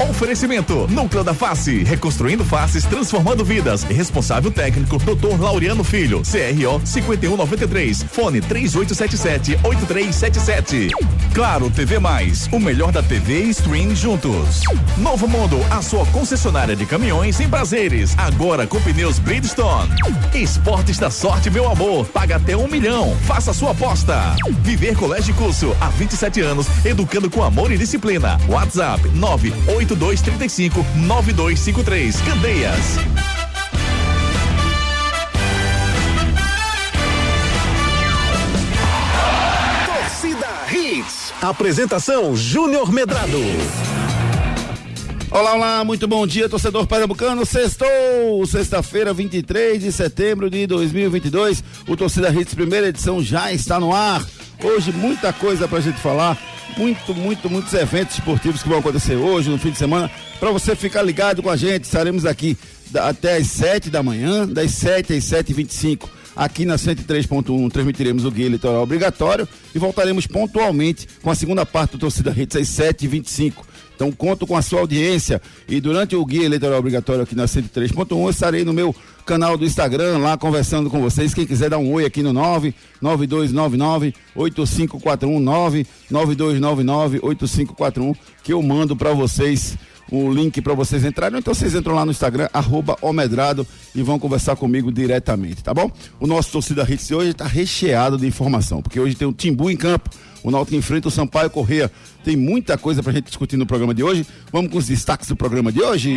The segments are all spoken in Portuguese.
Oferecimento: Núcleo da Face, reconstruindo faces, transformando vidas. Responsável técnico: Dr. Laureano Filho, CRO 5193, fone 3877-8377. Claro TV Mais, o melhor da TV e stream juntos. Novo Mundo, a sua concessionária de caminhões em prazeres, agora com pneus Bridgestone. Esportes da sorte, meu amor, paga até um milhão. Faça sua aposta. Viver Colégio e Curso, há 27 anos, educando com amor e disciplina. WhatsApp 98235 9253. Candeias. Torcida Hits. Apresentação Júnior Medrado. Olá, olá, muito bom dia, torcedor pernambucano. Sextou, sexta-feira, 23 de setembro de 2022. O Torcida Hits primeira edição já está no ar. Hoje muita coisa pra gente falar, muito, muito, muitos eventos esportivos que vão acontecer hoje, no fim de semana. Para você ficar ligado com a gente, estaremos aqui até às 7 da manhã, das 7 às 7h25 aqui na 103.1 transmitiremos o guia eleitoral obrigatório e voltaremos pontualmente com a segunda parte do Torcida Redes às 7h25. Então conto com a sua audiência e durante o guia eleitoral obrigatório aqui na 103.1 eu estarei no meu canal do Instagram lá conversando com vocês. Quem quiser dar um oi aqui no 99299 8541 99299 8541 que eu mando para vocês o link para vocês entrarem. Então vocês entram lá no Instagram, arroba Omedrado, e vão conversar comigo diretamente, tá bom? O nosso torcida Hits hoje está recheado de informação, porque hoje tem o Timbu em campo, o Náutico enfrenta o Sampaio Correia. Tem muita coisa pra gente discutir no programa de hoje. Vamos com os destaques do programa de hoje.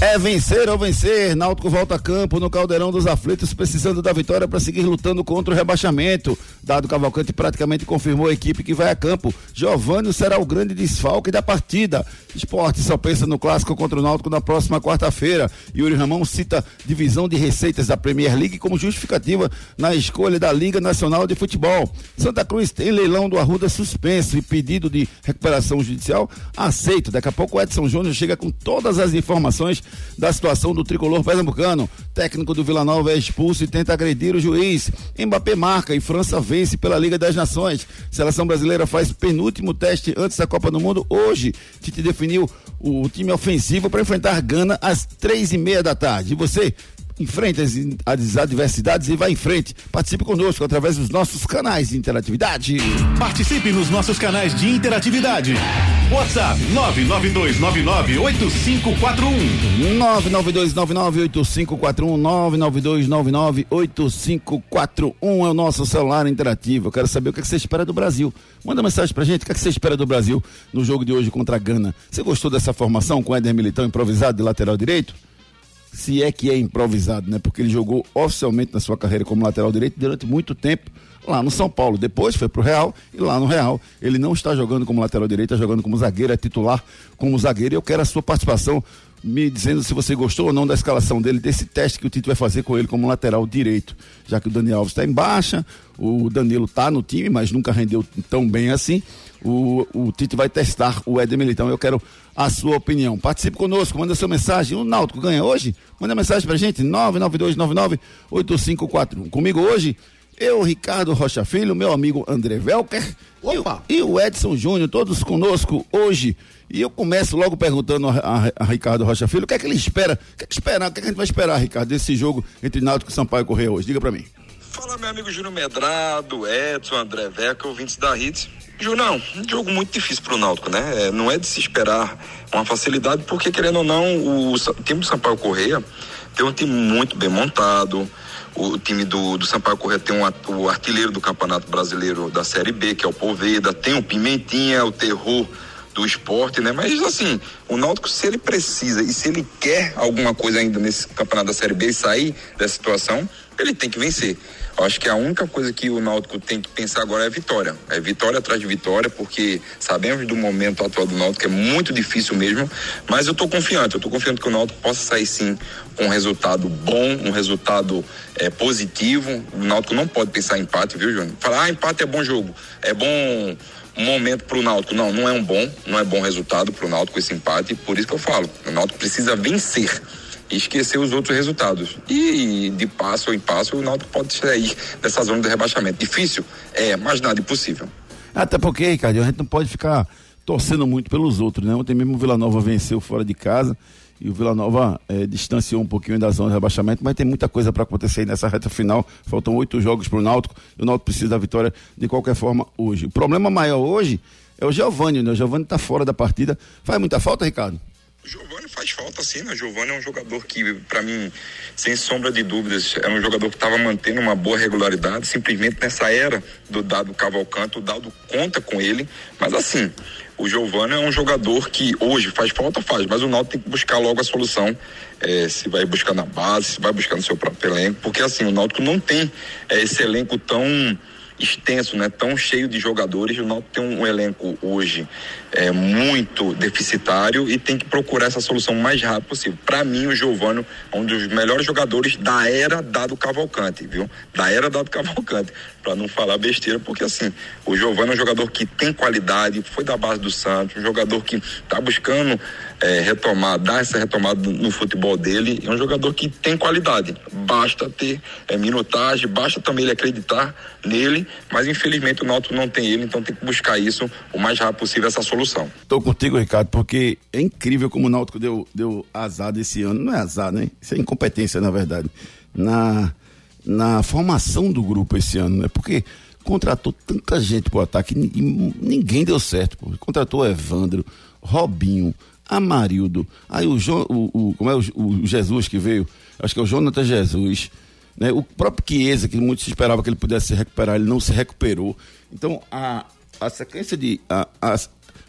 É vencer ou vencer. Náutico volta a campo no Caldeirão dos Aflitos, precisando da vitória para seguir lutando contra o rebaixamento. Dado Cavalcante praticamente confirmou a equipe que vai a campo. Giovanni será o grande desfalque da partida. Esporte só pensa no clássico contra o Náutico na próxima quarta-feira. Yuri Ramão cita divisão de receitas da Premier League como justificativa na escolha da Liga Nacional de Futebol. Santa Cruz tem leilão do Arruda suspenso e pedido de recuperação judicial aceito. Daqui a pouco o Edson Júnior chega com todas as informações da situação do tricolor pernambucano. Técnico do Vila Nova é expulso e tenta agredir o juiz. Mbappé marca e França vence pela Liga das Nações. Seleção brasileira faz penúltimo teste antes da Copa do Mundo hoje. Tite definiu o time ofensivo para enfrentar Gana às três e meia da tarde. E você enfrenta as, as adversidades e vai em frente. Participe conosco através dos nossos canais de interatividade. Participe nos nossos canais de interatividade. WhatsApp 992998541. 992998541 992998541 é o nosso celular interativo. Eu quero saber o que, é que você espera do Brasil. Manda mensagem pra gente, o que, é que você espera do Brasil no jogo de hoje contra a Gana. Você gostou dessa formação com o Éder Militão improvisado de lateral direito? Se é que é improvisado, né? Porque ele jogou oficialmente na sua carreira como lateral direito durante muito tempo lá no São Paulo. Depois foi pro Real e lá no Real ele não está jogando como lateral direito, está jogando como zagueiro, é titular como zagueiro. Eu quero a sua participação me dizendo se você gostou ou não da escalação dele, desse teste que o Tito vai fazer com ele como lateral direito, já que o Daniel Alves está em baixa, o Danilo está no time, mas nunca rendeu tão bem assim. O, o Tite vai testar o Éder Militão. Eu quero a sua opinião. Participe conosco, manda sua mensagem. O Náutico ganha hoje? Manda mensagem pra gente, 992998541. Comigo hoje, eu, Ricardo Rocha Filho, meu amigo André Velker Opa. E, o, e o Edson Júnior, todos conosco hoje. E eu começo logo perguntando a, a, a, Ricardo Rocha Filho o que é que ele espera, o que é que esperar, o que, é que a gente vai esperar, Ricardo, desse jogo entre Náutico e Sampaio Correia hoje? Diga pra mim. Fala, meu amigo Júnior Medrado, Edson, André Velker, ouvintes da Hits. Junão, um jogo muito difícil para o Náutico, né? É, não é de se esperar uma facilidade, porque querendo ou não, o, o time do Sampaio Correia tem um time muito bem montado. O time do, do Sampaio Correia tem um, o artilheiro do Campeonato Brasileiro da Série B, que é o Poveda, tem o Pimentinha, o terror do esporte, né? Mas assim, o Náutico, se ele precisa e se ele quer alguma coisa ainda nesse campeonato da Série B e sair dessa situação, ele tem que vencer. Eu acho que a única coisa que o Náutico tem que pensar agora é vitória. É vitória atrás de vitória, porque sabemos do momento atual do Náutico, é muito difícil mesmo, mas eu estou confiante, eu estou confiante que o Náutico possa sair sim com um resultado bom, um resultado é, positivo. O Náutico não pode pensar em empate, viu, Júnior? Falar, ah, empate é bom jogo, é bom momento para o Náutico. Não, não é um bom, não é bom resultado para o Náutico esse empate, por isso que eu falo, o Náutico precisa vencer e esquecer os outros resultados. E de passo em passo o Náutico pode sair dessa zona de rebaixamento. Difícil? É, mas nada impossível. Até porque, Ricardo, a gente não pode ficar torcendo muito pelos outros, né? Ontem mesmo o Vila Nova venceu fora de casa e o Vila Nova eh, distanciou um pouquinho da zona de rebaixamento, mas tem muita coisa para acontecer aí nessa reta final. Faltam oito jogos para o Náutico e o Náutico precisa da vitória de qualquer forma hoje. O problema maior hoje é o Giovanni, né? O Giovanni está fora da partida. Faz muita falta, Ricardo? O Giovanni faz falta sim, né? O Giovanni é um jogador que, para mim, sem sombra de dúvidas, é um jogador que estava mantendo uma boa regularidade. Simplesmente nessa era do Dado Cavalcante, o Dado conta com ele. Mas assim, o Giovanni é um jogador que hoje faz falta, faz, mas o Náutico tem que buscar logo a solução. É, se vai buscar na base, se vai buscar no seu próprio elenco, porque assim, o Náutico não tem é, esse elenco tão extenso, né, tão cheio de jogadores. O Náutico tem um, um elenco hoje é, muito deficitário e tem que procurar essa solução o mais rápido possível. Para mim, o Giovano é um dos melhores jogadores da era Dado Cavalcante, viu? Da era Dado Cavalcante, para não falar besteira, porque assim, o Giovano é um jogador que tem qualidade, foi da base do Santos, um jogador que está buscando é, retomar, dar essa retomada no, futebol dele. É um jogador que tem qualidade. Basta ter é, minutagem, basta também ele acreditar nele, mas infelizmente o Náutico não tem ele, então tem que buscar isso o mais rápido possível, essa solução. Estou contigo, Ricardo, porque é incrível como o Náutico deu, deu azar desse ano. Não é azar, né? Isso é incompetência, na verdade. Na, na formação do grupo esse ano, né? Porque contratou tanta gente pro ataque e ninguém deu certo. Pô. Contratou Evandro, Robinho, Amarildo, aí o, jo, o, o como é o, o, Jesus que veio, acho que é o Jonathan Jesus, né? O próprio Chiesa, que muitos esperavam que ele pudesse se recuperar, ele não se recuperou. Então, a, a sequência de a,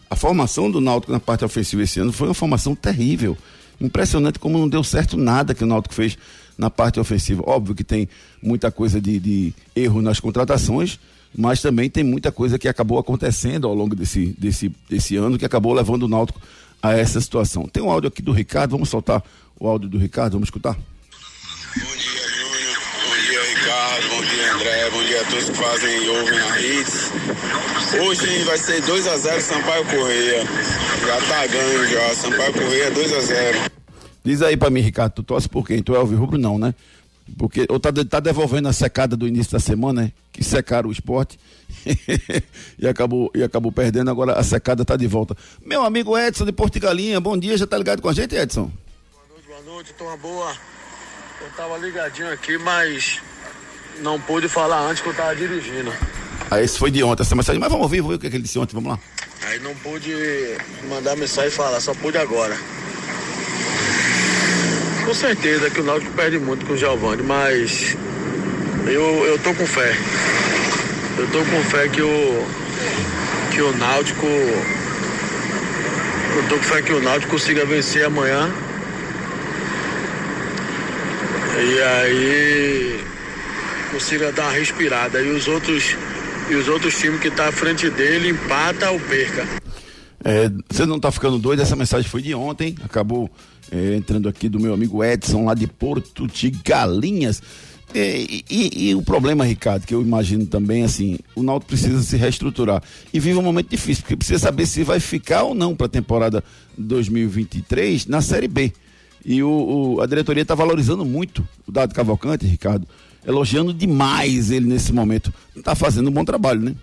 a formação do Náutico na parte ofensiva esse ano foi uma formação terrível. Impressionante como não deu certo nada que o Náutico fez na parte ofensiva. Óbvio que tem muita coisa de, de erro nas contratações, mas também tem muita coisa que acabou acontecendo ao longo desse, desse, desse ano que acabou levando o Náutico a essa situação. Tem um áudio aqui do Ricardo, vamos soltar o áudio do Ricardo, vamos escutar? Bom dia, Júnior. Bom dia, Ricardo. Bom Bom dia a todos que fazem e ouvem a Hits. Hoje vai ser 2 a 0 Sampaio Correia. Já tá ganho já. Sampaio Correia 2 a 0 Diz aí pra mim, Ricardo, tu torce por quem? Tu é Rubro não, né? Porque ou tá, tá devolvendo a secada do início da semana, né? Que secaram o esporte e, acabou, e acabou perdendo, agora a secada tá de volta. Meu amigo Edson de Portugalinha, bom dia, já tá ligado com a gente, Edson? Boa noite, boa noite, tô uma boa. Eu tava ligadinho aqui, mas não pude falar antes que eu tava dirigindo. Ah, esse foi de ontem, essa mensagem, mas vamos ouvir, vamos ver o que, é que ele disse ontem, vamos lá. Aí não pude mandar mensagem e falar, só pude agora. Com certeza que o Náutico perde muito com o Giovanni, mas eu, eu tô com fé. Eu tô com fé que o, que o Náutico. Eu tô com fé que o Náutico consiga vencer amanhã. E aí consiga dar uma respirada. E os outros, e os outros times que tá à frente dele empata ou perca. É, você não está ficando doido, essa mensagem foi de ontem, acabou é, entrando aqui do meu amigo Edson, lá de Porto de Galinhas. E, e, e, o problema, Ricardo, que eu imagino também, assim, o Náutico precisa se reestruturar e vive um momento difícil, porque precisa saber se vai ficar ou não para a temporada 2023 na Série B. E o, o a diretoria está valorizando muito o Dado Cavalcante, Ricardo, elogiando demais ele nesse momento. Está fazendo um bom trabalho, né?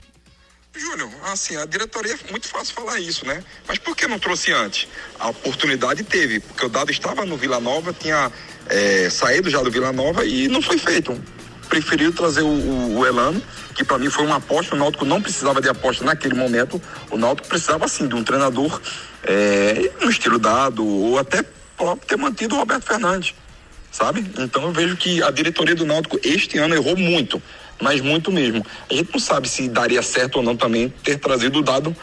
Júnior, assim, a diretoria é muito fácil falar isso, né? Mas por que não trouxe antes? A oportunidade teve, porque o dado estava no Vila Nova, tinha é, saído já do Vila Nova e não foi feito. Preferiu trazer o, o, o Elano, que para mim foi uma aposta. O Náutico não precisava de aposta naquele momento. O Náutico precisava, sim, de um treinador é, no estilo dado, ou até ter mantido o Roberto Fernandes, sabe? Então eu vejo que a diretoria do Náutico este ano errou muito mas muito mesmo. A gente não sabe se daria certo ou não também ter trazido o dado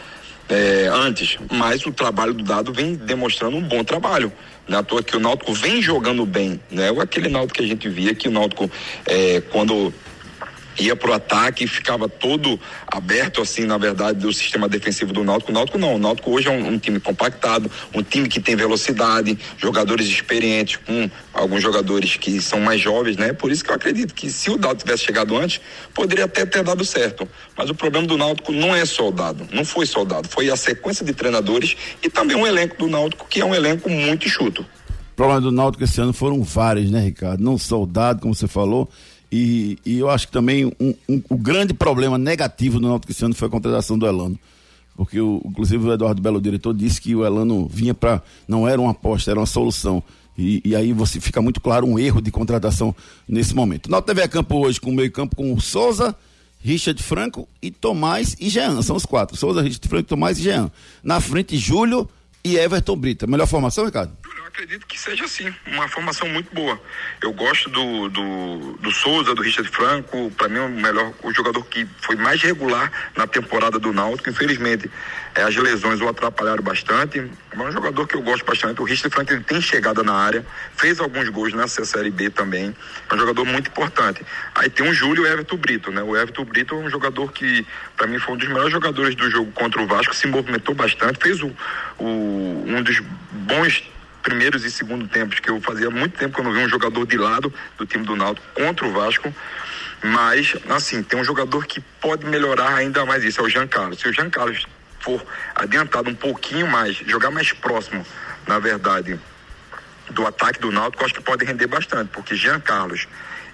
é, antes, mas o trabalho do dado vem demonstrando um bom trabalho. Não é à toa que o Náutico vem jogando bem, né? Aquele Náutico que a gente via que o Náutico, é, quando ia pro ataque e ficava todo aberto, assim, na verdade, do sistema defensivo do Náutico. O Náutico não. O Náutico hoje é um, um, time compactado, um time que tem velocidade, jogadores experientes, com alguns jogadores que são mais jovens, né? Por isso que eu acredito que se o Dado tivesse chegado antes, poderia até ter dado certo. Mas o problema do Náutico não é só o Dado, não foi só o Dado, foi a sequência de treinadores e também um elenco do Náutico que é um elenco muito enxuto. problemas do Náutico esse ano foram vários, né, Ricardo? Não soldado, como você falou. E, e eu acho que também um, um, o grande problema negativo do Náutico esse ano foi a contratação do Elano. Porque, o, inclusive, o Eduardo Belo, diretor, disse que o Elano vinha para. Não era uma aposta, era uma solução. E, e, aí você fica muito claro um erro de contratação nesse momento. O Náutico teve a campo hoje com o meio-campo com o Souza, Richard Franco e Tomás e Jean. São os quatro. Souza, Richard Franco, Tomás e Jean. Na frente, Júlio e Everton Brita. Melhor formação, Ricardo? Acredito que seja assim, uma formação muito boa. Eu gosto do, do, do Souza, do Richard Franco, para mim é o melhor, o jogador que foi mais regular na temporada do Náutico. Infelizmente, é, as lesões o atrapalharam bastante, mas é um jogador que eu gosto bastante. O Richard Franco ele tem chegada na área, fez alguns gols na Série B também, é um jogador muito importante. Aí tem o Júlio Everton Brito, né? O Everton Brito é um jogador que, para mim, foi um dos melhores jogadores do jogo contra o Vasco, se movimentou bastante, fez o, o um dos bons primeiros e segundo tempos, que eu fazia muito tempo que eu não vi um jogador de lado do time do Náutico contra o Vasco. Mas, assim, tem um jogador que pode melhorar ainda mais isso, é o Jean Carlos. Se o Jean Carlos for adiantado um pouquinho mais, jogar mais próximo, na verdade, do ataque do Náutico, acho que pode render bastante, porque Jean Carlos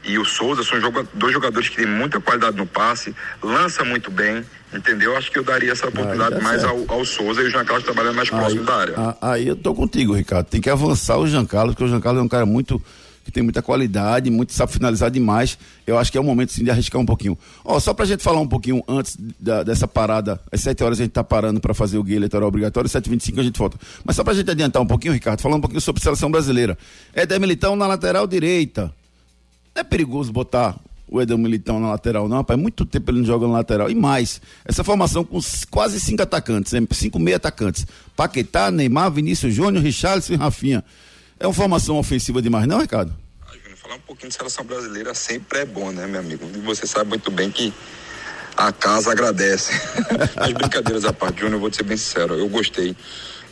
e o Souza são dois jogadores que têm muita qualidade no passe, lança muito bem, entendeu? Acho que eu daria essa oportunidade mais ao, ao, Souza e o Jean Carlos trabalhando mais próximo aí, da área. Aí eu tô contigo, Ricardo. Tem que avançar o Jean Carlos, porque o Jean Carlos é um cara muito que tem muita qualidade, muito sabe finalizar demais. Eu acho que é o momento sim de arriscar um pouquinho. Ó, só pra gente falar um pouquinho antes da, dessa parada, às 7 horas a gente tá parando para fazer o guia eleitoral obrigatório, 7h25 a gente volta. Mas só pra gente adiantar um pouquinho, Ricardo, falando um pouquinho sobre a seleção brasileira. Éder Militão na lateral direita. É perigoso botar o Éder Militão na lateral, não, rapaz. Muito tempo ele não joga na lateral. E mais, essa formação com quase cinco atacantes, cinco meio atacantes. Paquetá, Neymar, Vinícius Júnior, Richarlison e Rafinha. É uma formação ofensiva demais, não, Ricardo? Ah, falar um pouquinho de seleção brasileira sempre é bom, né, meu amigo? E você sabe muito bem que a casa agradece. As brincadeiras à parte, Júnior, eu vou te ser bem sincero, eu gostei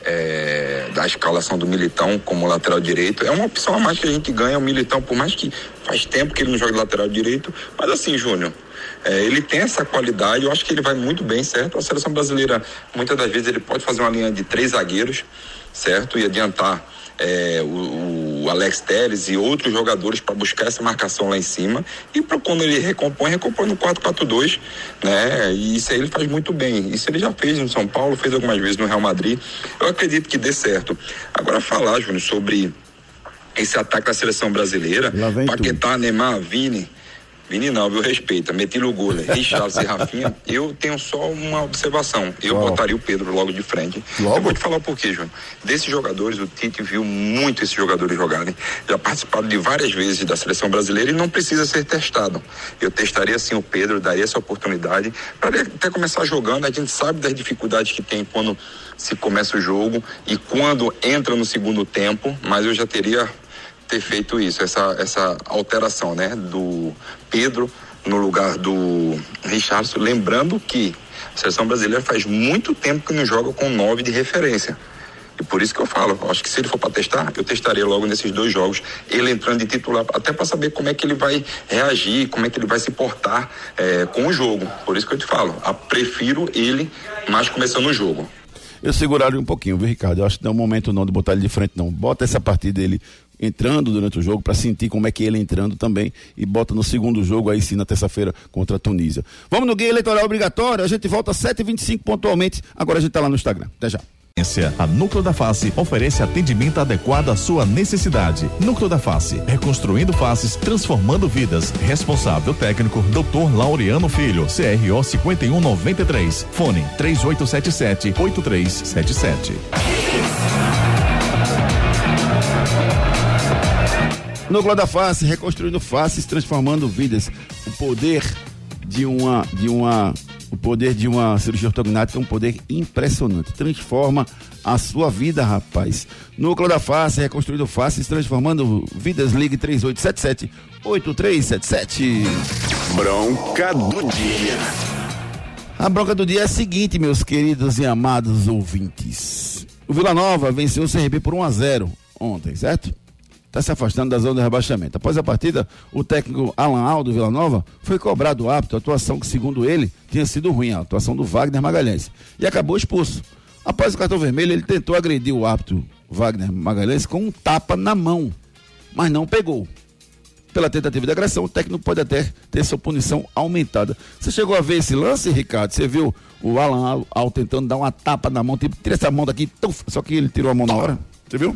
é, da escalação do Militão como lateral direito. É uma opção a mais que a gente ganha, o Militão, por mais que faz tempo que ele não joga lateral direito. Mas assim, Júnior, é, ele tem essa qualidade, eu acho que ele vai muito bem, certo? A seleção brasileira, muitas das vezes, ele pode fazer uma linha de três zagueiros, certo? E adiantar é, o, o, Alex Teres e outros jogadores para buscar essa marcação lá em cima. E para quando ele recompõe, recompõe no 4-4-2, né? E isso aí ele faz muito bem. Isso ele já fez no São Paulo, fez algumas vezes no Real Madrid. Eu acredito que dê certo. Agora falar, Júnior, sobre esse ataque da seleção brasileira, Paquetá, Neymar, Vini Vini não, viu? Respeita. Metilo Gula, Richard e Rafinha. Eu tenho só uma observação. Eu Uau. botaria o Pedro logo de frente. Logo? Eu vou te falar o porquê, João. Desses jogadores, o Tite viu muito esses jogadores jogarem. Já participaram de várias vezes da seleção brasileira e não precisa ser testado. Eu testaria sim o Pedro, daria essa oportunidade para ele até começar jogando. A gente sabe das dificuldades que tem quando se começa o jogo e quando entra no segundo tempo, mas eu já teria ter feito isso, essa, essa alteração, né? Do Pedro no lugar do Richardson, lembrando que a seleção brasileira faz muito tempo que não joga com nove de referência. E por isso que eu falo, acho que se ele for para testar, eu testaria logo nesses dois jogos, ele entrando de titular, até para saber como é que ele vai reagir, como é que ele vai se portar é, com o jogo. Por isso que eu te falo, a, prefiro ele mais começando o jogo. Eu seguraria um pouquinho, viu, Ricardo? Eu acho que não é o momento não de botar ele de frente, não. Bota essa partida dele entrando durante o jogo para sentir como é que ele entrando também e bota no segundo jogo aí sim na terça-feira contra a Tunísia. Vamos no guia eleitoral obrigatório, a gente volta às 7h25 pontualmente. Agora a gente tá lá no Instagram. Até já. A Núcleo da Face oferece atendimento adequado à sua necessidade. Núcleo da Face, reconstruindo faces, transformando vidas. Responsável técnico Dr. Laureano Filho, CRO 5193. Fone 3877 Núcleo da Face, reconstruindo faces, transformando vidas. O poder de uma, de uma, o poder de uma cirurgia ortognática é um poder impressionante. Transforma a sua vida, rapaz. Núcleo da Face, reconstruindo faces, transformando vidas. Ligue 3877 8377. Bronca do dia. A bronca do dia é a seguinte, meus queridos e amados ouvintes. O Vila Nova venceu o CRB por 1 a 0 ontem, certo? Está se afastando da zona de rebaixamento. Após a partida, o técnico Alan Aldo Vila Nova foi cobrado apto, atuação que, segundo ele, tinha sido ruim, a atuação do Wagner Magalhães, e acabou expulso. Após o cartão vermelho, ele tentou agredir o árbitro Wagner Magalhães com um tapa na mão, mas não pegou. Pela tentativa de agressão, o técnico pode até ter sua punição aumentada. Você chegou a ver esse lance, Ricardo? Você viu o Alan Al, Al tentando dar uma tapa na mão, tipo, tira essa mão daqui, tuf, só que ele tirou a mão na hora. Você viu?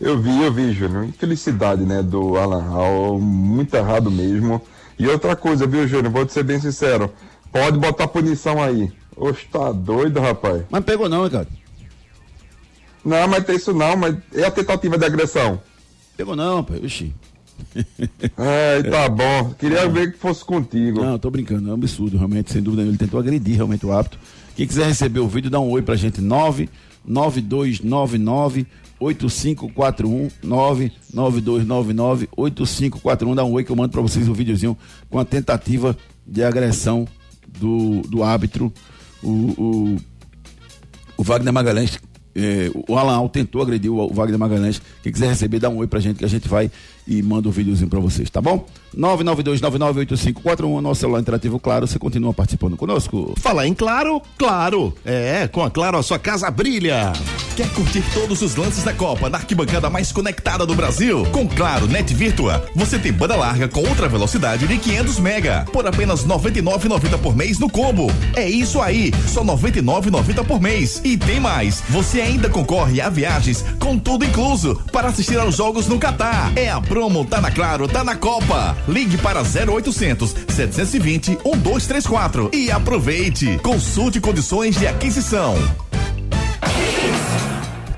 Eu vi, eu vi, Júnior. Infelicidade, né, do Alan Hall, muito errado mesmo. E outra coisa, viu, Júnior? Vou te ser bem sincero. Pode botar punição aí. Oxe, tá doido, rapaz. Mas pegou não, Ricardo. Não, mas tem isso não, mas é a tentativa de agressão. Pegou não, rapaz. Oxi. Ai, tá bom. Queria ver que fosse contigo. Não, tô brincando, é um absurdo, realmente, sem dúvida. Ele tentou agredir realmente o hábito. Quem quiser receber o vídeo, dá um oi pra gente. 99299 8541 99299 8541 dá um oi que eu mando pra vocês o um videozinho com a tentativa de agressão do, do árbitro o, o, o Wagner Magalhães é, o Alan Al tentou agredir o Wagner Magalhães. Quem quiser receber, dá um oi pra gente que a gente vai e manda um videozinho pra vocês, tá bom? 992998541, nosso celular interativo, claro, você continua participando conosco. Fala em claro, claro. É, com a Claro a sua casa brilha. Quer curtir todos os lances da Copa na arquibancada mais conectada do Brasil? Com Claro Net Virtua, você tem banda larga com outra velocidade de 500 mega por apenas 99,90 por mês no combo. É isso aí, só 99,90 por mês. E tem mais, você ainda concorre a viagens com tudo incluso para assistir aos jogos no Catar. É a promo tá na Claro, tá na Copa. Ligue para 0800 720 1234 e aproveite. Consulte condições de aquisição.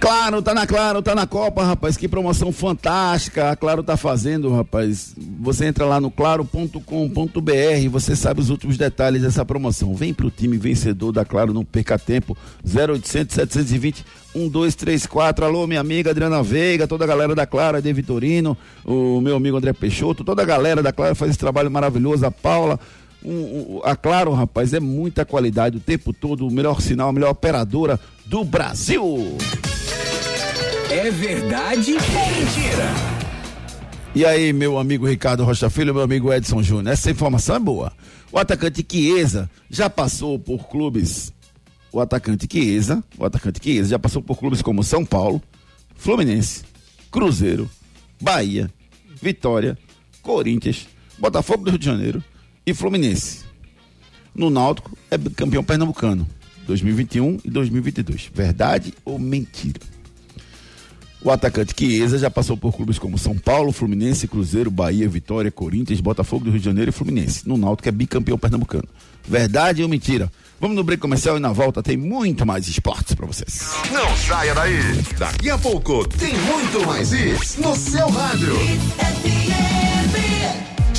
Claro, tá na Claro, tá na Copa, rapaz. Que promoção fantástica. A Claro tá fazendo, rapaz. Você entra lá no claro.com.br, você sabe os últimos detalhes dessa promoção. Vem pro time vencedor da Claro, não perca tempo. 0800 720 1234. Alô, minha amiga Adriana Veiga, toda a galera da Claro, De Vitorino, o meu amigo André Peixoto, toda a galera da Claro faz esse trabalho maravilhoso. A Paula, um, um, a Claro, rapaz, é muita qualidade o tempo todo, o melhor sinal, a melhor operadora do Brasil. É verdade ou mentira? E aí, meu amigo Ricardo Rocha Filho, meu amigo Edson Júnior, essa informação é boa. O atacante Chiesa já passou por clubes. O atacante Chiesa, o atacante Chiesa já passou por clubes como São Paulo, Fluminense, Cruzeiro, Bahia, Vitória, Corinthians, Botafogo do Rio de Janeiro e Fluminense. No Náutico é campeão pernambucano 2021 e 2022. Verdade ou mentira? O atacante Chiesa já passou por clubes como São Paulo, Fluminense, Cruzeiro, Bahia, Vitória, Corinthians, Botafogo do Rio de Janeiro e Fluminense. No Náutico é bicampeão pernambucano. Verdade ou mentira? Vamos no break comercial e na volta tem muito mais esportes para vocês. Não saia daí. Daqui a pouco tem muito mais isso no seu rádio.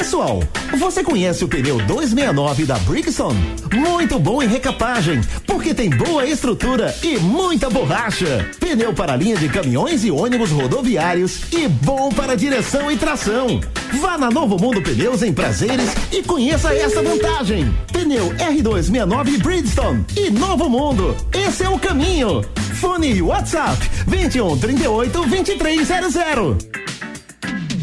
Pessoal, você conhece o pneu 269 da Brixton? Muito bom em recapagem, porque tem boa estrutura e muita borracha. Pneu para linha de caminhões e ônibus rodoviários e bom para direção e tração. Vá na Novo Mundo Pneus em Prazeres e conheça essa vantagem. Pneu R269 Bridgestone e Novo Mundo. Esse é o caminho. Fone WhatsApp 21 38 2300.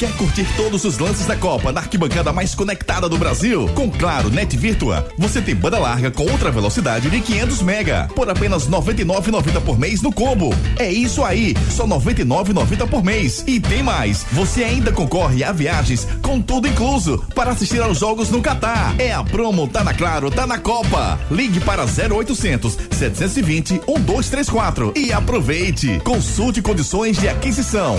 Quer curtir todos os lances da Copa na arquibancada mais conectada do Brasil? Com Claro Net Virtua, você tem banda larga com ultra velocidade de 500 mega por apenas 99,90 por mês no combo. É isso aí, só 99,90 por mês. E tem mais, você ainda concorre a viagens com tudo incluso para assistir aos jogos no Catar. É a promo tá na Claro, tá na Copa. Ligue para 0800 720 1234 e aproveite. Consulte condições de aquisição.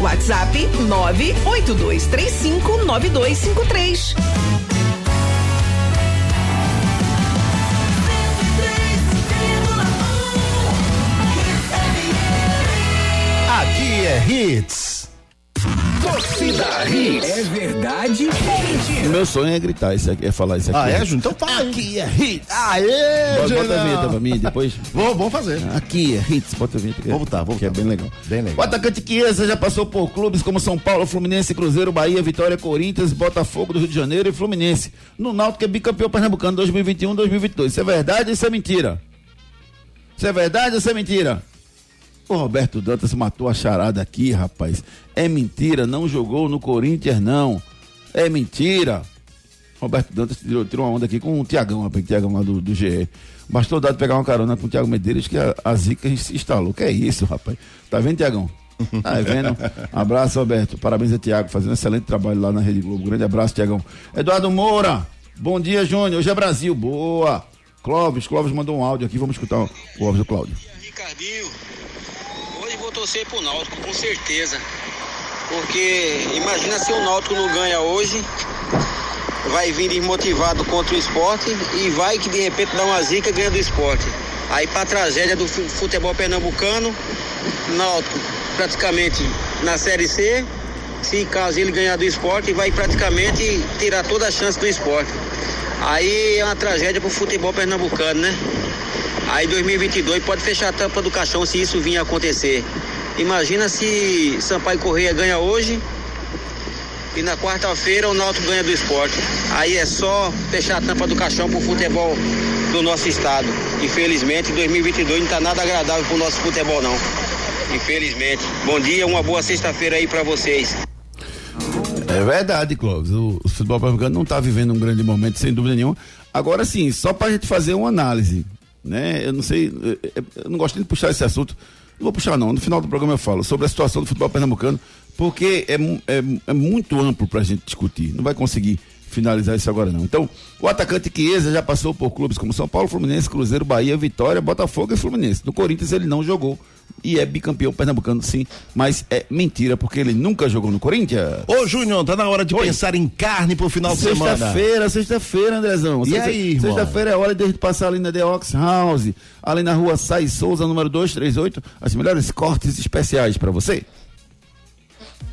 WhatsApp 982359253. Aqui é Hits. Torcida Hits. É verdade ou mentira? Meu sonho é gritar isso aqui, é falar isso aqui. Ah, é, Júnior? Então fala aí. Aqui é Hits. Aê, Bota, bota a vinheta pra mim depois. Vou, vamos fazer. Aqui é Hits, bota a vinheta. Vou botar, vou Que é botar. bem legal. Bem legal. O atacante Chiesa já passou por clubes como São Paulo, Fluminense, Cruzeiro, Bahia, Vitória, Corinthians, Botafogo do Rio de Janeiro e Fluminense. No Náutico é bicampeão pernambucano 2021, 2022. Isso é verdade ou isso é mentira? Isso é verdade ou isso é mentira? O Roberto Dantas matou a charada aqui, rapaz. É mentira, não jogou no Corinthians, não. É mentira. Roberto Dantas tirou, tirou uma onda aqui com o Tiagão, rapaz, o Tiagão lá do, do GE. Bastou o dado pegar uma carona com o Tiago Medeiros que a, a zica se instalou. Que é isso, rapaz? Tá vendo, Tiagão? Tá vendo? Abraço, Roberto. Parabéns a Tiago, fazendo um excelente trabalho lá na Rede Globo. Grande abraço, Tiagão. Eduardo Moura, bom dia, Júnior. Hoje é Brasil. Boa. Clóvis, Clóvis mandou um áudio aqui. Vamos escutar o o áudio do Cláudio. Ricardinho, vou torcer pro Náutico, com certeza. Porque imagina se o Náutico não ganha hoje, vai vir desmotivado contra o esporte e vai que de repente dá uma zica ganha do esporte. Aí pra tragédia do fu- futebol pernambucano, Náutico praticamente na Série C, se caso ele ganhar do esporte, vai praticamente tirar toda a chance do esporte. Aí é uma tragédia pro futebol pernambucano, né? Aí 2022 pode fechar a tampa do caixão se isso vir a acontecer. Imagina se Sampaio Correia ganha hoje e na quarta-feira o Náutico ganha do esporte. Aí é só fechar a tampa do caixão pro futebol do nosso estado. Infelizmente 2022 não tá nada agradável pro nosso futebol não. Infelizmente. Bom dia, uma boa sexta-feira aí pra vocês. É verdade, Clóvis. O, o futebol pernambucano não está vivendo um grande momento, sem dúvida nenhuma. Agora sim, só para a gente fazer uma análise, né? Eu não sei, eu- não gosto nem de puxar esse assunto. Não vou puxar não. No final do programa eu falo sobre a situação do futebol pernambucano, porque é, é, é muito amplo para a gente discutir. Não vai conseguir finalizar isso agora não. Então, o atacante Chiesa já passou por clubes como São Paulo, Fluminense, Cruzeiro, Bahia, Vitória, Botafogo e Fluminense. No Corinthians ele não jogou e é bicampeão pernambucano sim, mas é mentira porque ele nunca jogou no Corinthians. Ô, Júnior, tá na hora de pensar em carne pro final de semana. Sexta-feira, sexta-feira, Andrezão. E Sexta- aí? Sexta-feira é hora de a gente passar ali na The Ox House, ali na rua Sai Souza, número 238, as melhores cortes especiais pra você.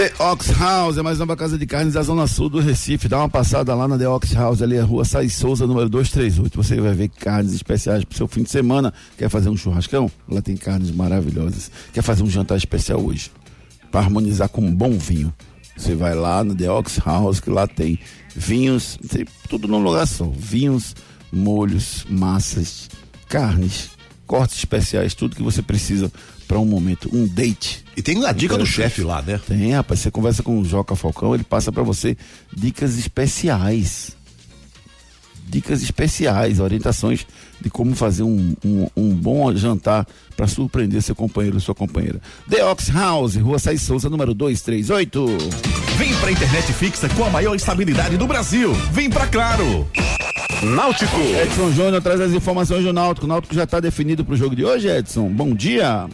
The Ox House é mais uma casa de carnes da Zona Sul do Recife. Dá uma passada lá na The Ox House, ali a rua Sai Souza, número 238. Você vai ver carnes especiais pro seu fim de semana. Quer fazer um churrascão? Lá tem carnes maravilhosas. Quer fazer um jantar especial hoje? Para harmonizar com um bom vinho. Você vai lá no The Ox House, que lá tem vinhos, tem tudo num lugar só. Vinhos, molhos, massas, carnes, cortes especiais, tudo que você precisa para um momento, um date. E tem a dica do chefe lá, né? Tem, rapaz. Você conversa com o Joca Falcão, ele passa para você dicas especiais. Dicas especiais, orientações de como fazer um, um, um bom jantar para surpreender seu companheiro ou sua companheira. The Ox House, Rua Saís Souza, número 238. Vem pra internet fixa com a maior estabilidade do Brasil. Vem pra Claro. Náutico. Edson Júnior traz as informações do Náutico. O Náutico já está definido para o jogo de hoje, Edson. Bom dia.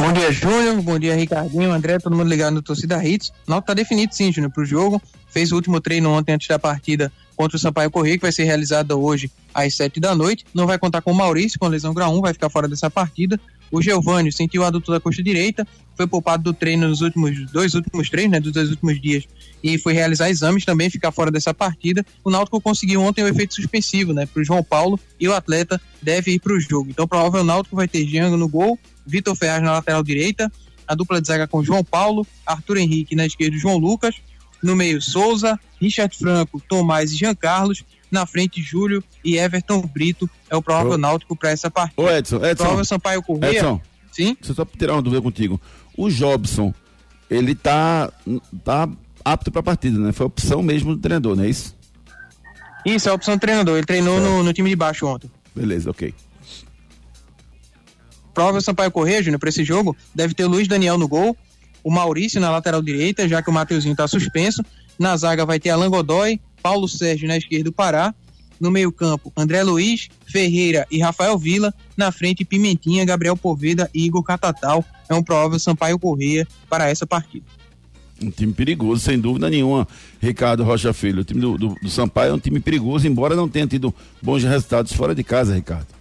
Bom dia, Júnior. Bom dia, Ricardinho, André, todo mundo ligado no Torcida Hits. O Náutico tá definido sim, Júnior, pro jogo. Fez o último treino ontem antes da partida contra o Sampaio Correia, que vai ser realizada hoje às sete da noite. Não vai contar com o Maurício, com lesão grau 1, vai ficar fora dessa partida. O Geovânio sentiu o adutor da coxa direita, foi poupado do treino nos últimos dois últimos treinos, né, dos dois últimos dias, e foi realizar exames também, ficar fora dessa partida. O Náutico conseguiu ontem o efeito suspensivo, né, pro João Paulo, e o atleta deve ir pro jogo. Então, provável o Náutico vai ter Django no gol, Vitor Ferraz na lateral direita, a dupla de zaga com João Paulo, Arthur Henrique na esquerda, João Lucas, no meio Souza, Richard Franco, Tomás e Jean Carlos, na frente Júlio e Everton Brito é o provável Ô. náutico para essa partida. Ô, Edson, Edson. Provável Sampaio Correia. Edson. Sim? Deixa eu só tirar uma dúvida contigo. O Jobson, ele tá, tá apto para a partida, né? Foi a opção mesmo do treinador, não é isso? Isso, é a opção do treinador. Ele treinou no, no time de baixo ontem. Beleza, ok. Provável Sampaio Correia, Júnior, para esse jogo, deve ter Luiz Daniel no gol, o Maurício na lateral direita, já que o Mateuzinho está suspenso. Na zaga vai ter Alan Godoy, Paulo Sérgio na esquerda do Pará. No meio-campo, André Luiz, Ferreira e Rafael Vila. Na frente, Pimentinha, Gabriel Poveda e Igor Catatal. É um provável Sampaio Correia para essa partida. Um time perigoso, sem dúvida nenhuma, Ricardo Rocha Filho. O time do, do, do Sampaio é um time perigoso, embora não tenha tido bons resultados fora de casa, Ricardo.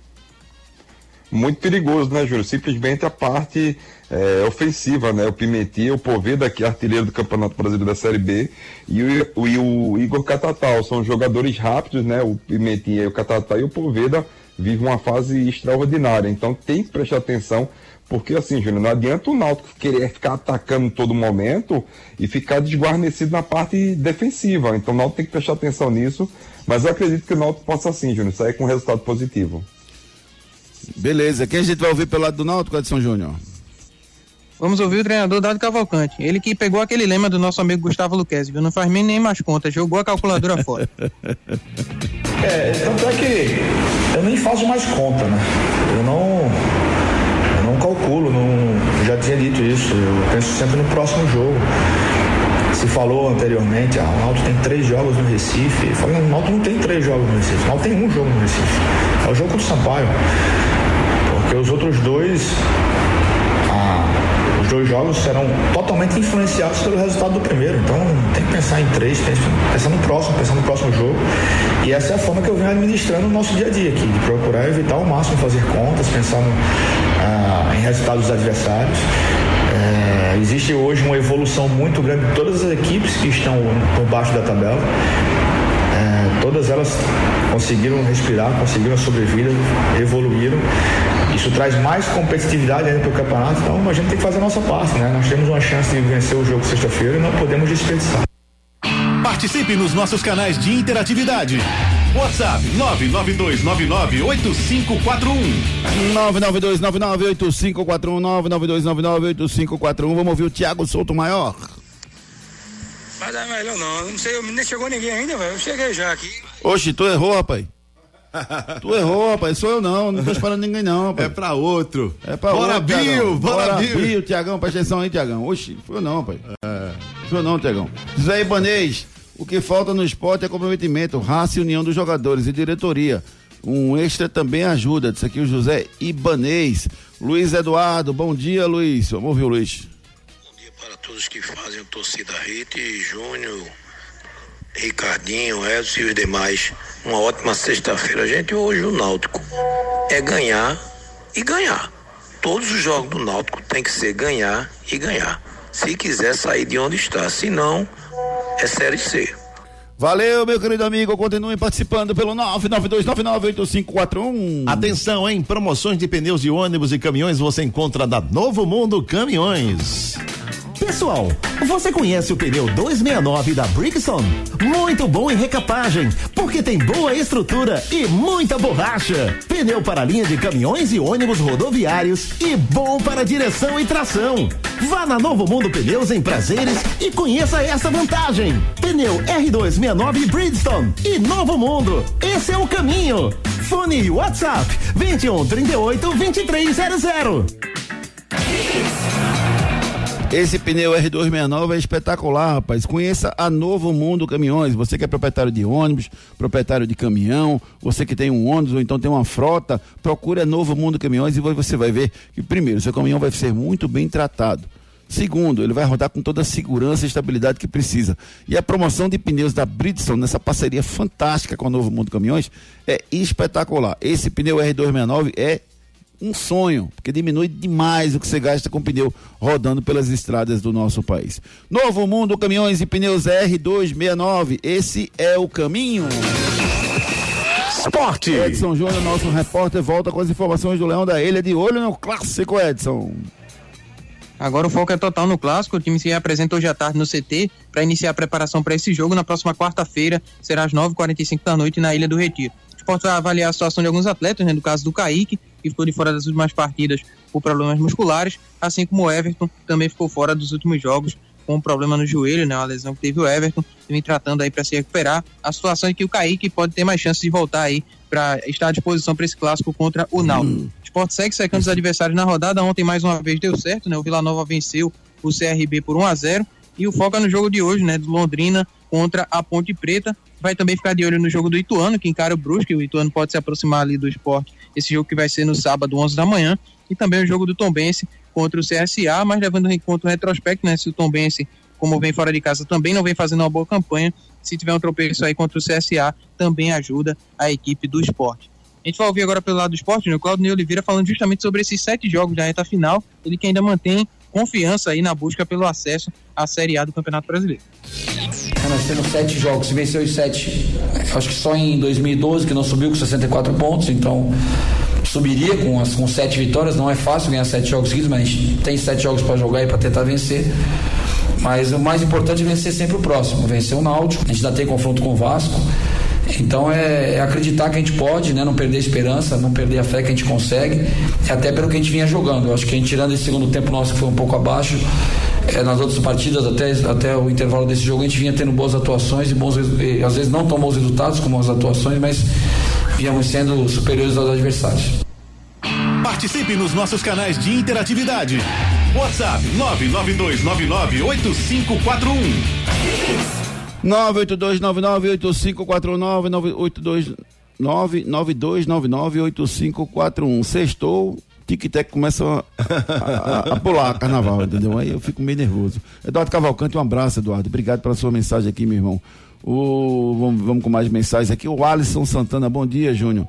Muito perigoso, né, Júlio? Simplesmente a parte é, ofensiva, né? O Pimentinha, o Poveda, que é artilheiro do Campeonato Brasileiro da Série B, e o, e o Igor Catatal. São jogadores rápidos, né? O Pimentinha o Catatal e o Poveda vivem uma fase extraordinária. Então tem que prestar atenção, porque assim, Júnior, não adianta o Náutico querer ficar atacando todo momento e ficar desguarnecido na parte defensiva. Então o Náutico tem que prestar atenção nisso, mas eu acredito que o Náutico possa sim, Júnior, sair com um resultado positivo. Beleza, quem a gente vai ouvir pelo lado do Náutico, Edson Júnior? Vamos ouvir o treinador Dado Cavalcante. Ele que pegou aquele lema do nosso amigo Gustavo Luquezzi, viu? Não faz nem, nem mais conta, jogou a calculadora fora. É, tanto é que eu nem faço mais conta, né? Eu não, eu não calculo, não, eu já tinha dito isso, eu penso sempre no próximo jogo. Se falou anteriormente, ah, o Náutico tem três jogos no Recife. Não, o Náutico não tem três jogos no Recife, o Náutico tem um jogo no Recife. É o jogo contra o Sampaio. Os outros dois, ah, os dois jogos serão totalmente influenciados pelo resultado do primeiro. Então tem que pensar em três, pensa, pensar no próximo, pensar no próximo jogo. E essa é a forma que eu venho administrando o nosso dia a dia aqui, de procurar evitar ao máximo fazer contas, pensar no, ah, em resultados dos adversários. É, existe hoje uma evolução muito grande de todas as equipes que estão por baixo da tabela. É, todas elas conseguiram respirar, conseguiram a sobrevida, evoluíram. Isso traz mais competitividade ainda para o campeonato, então a gente tem que fazer a nossa parte, né? Nós temos uma chance de vencer o jogo sexta-feira e não podemos desperdiçar. Participe nos nossos canais de interatividade. WhatsApp 992998541. 992998541 Vamos ouvir o Thiago Souto Maior. Mas é melhor não. Não sei, nem chegou ninguém ainda, velho. Eu cheguei já aqui. Oxe, tu errou, rapaz. tu errou, rapaz. Sou eu não. Não tô esperando ninguém, não, rapaz. É pra outro. É pra Bora, outro. Bill, Thiagão. bora, Bill. Bill, Tiagão, presta atenção aí, Tiagão. Oxe, foi eu não, rapaz. Foi eu não, Tiagão. Diz aí, Banês. O que falta no esporte é comprometimento, raça e união dos jogadores e diretoria. Um extra também ajuda. Diz aqui o José Ibanês. Luiz Eduardo, bom dia, Luiz. Vamos ouvir o Luiz. para todos que fazem o Torcida Hit, Júnior, Ricardinho, Edson e os demais. Uma ótima sexta-feira. Gente, hoje o Náutico é ganhar e ganhar. Todos os jogos do Náutico tem que ser ganhar e ganhar. Se quiser sair de onde está, se não, é Série C. Valeu, meu querido amigo. Continue participando pelo 992998541. Atenção, hein? Promoções de pneus de ônibus e caminhões você encontra da Novo Mundo Caminhões. Pessoal, você conhece o pneu 269 da Brixton? Muito bom em recapagem, porque tem boa estrutura e muita borracha. Pneu para linha de caminhões e ônibus rodoviários e bom para direção e tração. Vá na Novo Mundo Pneus em Prazeres e conheça essa vantagem. Pneu R269 Bridgestone e Novo Mundo. Esse é o caminho. Fone WhatsApp 21 38 2300. Esse pneu R269 é espetacular, rapaz. Conheça a Novo Mundo Caminhões. Você que é proprietário de ônibus, proprietário de caminhão, você que tem um ônibus ou então tem uma frota, procure a Novo Mundo Caminhões e você vai ver que, primeiro, seu caminhão vai ser muito bem tratado. Segundo, ele vai rodar com toda a segurança e estabilidade que precisa. E a promoção de pneus da Bridgestone, nessa parceria fantástica com a Novo Mundo Caminhões, é espetacular. Esse pneu R269 é um sonho, porque diminui demais o que você gasta com pneu rodando pelas estradas do nosso país. Novo Mundo Caminhões e Pneus R269, esse é o caminho. Esporte. Edson Júnior, nosso repórter, volta com as informações do Leão da Ilha de olho no clássico, Edson. Agora o foco é total no clássico. O time se apresenta hoje à tarde no CT para iniciar a preparação para esse jogo na próxima quarta-feira. Será às 9h45 da noite na Ilha do Retiro. O esporte vai avaliar a situação de alguns atletas, né, no caso do Kaique, que ficou de fora das últimas partidas por problemas musculares, assim como o Everton também ficou fora dos últimos jogos com um problema no joelho, né, uma lesão que teve o Everton, vem tratando aí para se recuperar. A situação é que o Kaique pode ter mais chance de voltar aí para estar à disposição para esse clássico contra o Náutico. O Sport segue secando os adversários na rodada. Ontem mais uma vez deu certo, né? O Vila Nova venceu o CRB por 1 a 0 e o foco é no jogo de hoje, né, do Londrina contra a Ponte Preta. Vai também ficar de olho no jogo do Ituano, que encara o Brusque. O Ituano pode se aproximar ali do esporte. Esse jogo que vai ser no sábado, 11 da manhã. E também o jogo do Tombense contra o CSA, mas levando em conta o retrospecto, né? Se o Tombense, como vem fora de casa, também não vem fazendo uma boa campanha. Se tiver um tropeço aí contra o CSA, também ajuda a equipe do esporte. A gente vai ouvir agora pelo lado do esporte, né? o Claudio Oliveira falando justamente sobre esses sete jogos da reta final. Ele que ainda mantém confiança aí na busca pelo acesso à Série A do Campeonato Brasileiro. Nós temos sete jogos, se venceu os sete, acho que só em 2012 que não subiu com 64 pontos, então subiria com as com sete vitórias. Não é fácil ganhar sete jogos seguidos, mas tem sete jogos para jogar e para tentar vencer. Mas o mais importante é vencer sempre o próximo, vencer o Náutico. A gente ainda tem confronto com o Vasco. Então é, é, acreditar que a gente pode, né? Não perder a esperança, não perder a fé que a gente consegue, e até pelo que a gente vinha jogando. Eu acho que a gente tirando esse segundo tempo nosso que foi um pouco abaixo, é, nas outras partidas, até, até o intervalo desse jogo, a gente vinha tendo boas atuações e bons e, às vezes não tão bons resultados como as atuações, mas víamos sendo superiores aos adversários. Participe nos nossos canais de interatividade. WhatsApp 992998541. 982998549 992998541. Sextou, tic-tac começa a, a, a, pular carnaval, entendeu? Aí eu fico meio nervoso. Eduardo Cavalcante, um abraço, Eduardo. Obrigado pela sua mensagem aqui, meu irmão. O, vamos, vamos com mais mensagens aqui. O Alisson Santana, bom dia, Júnior.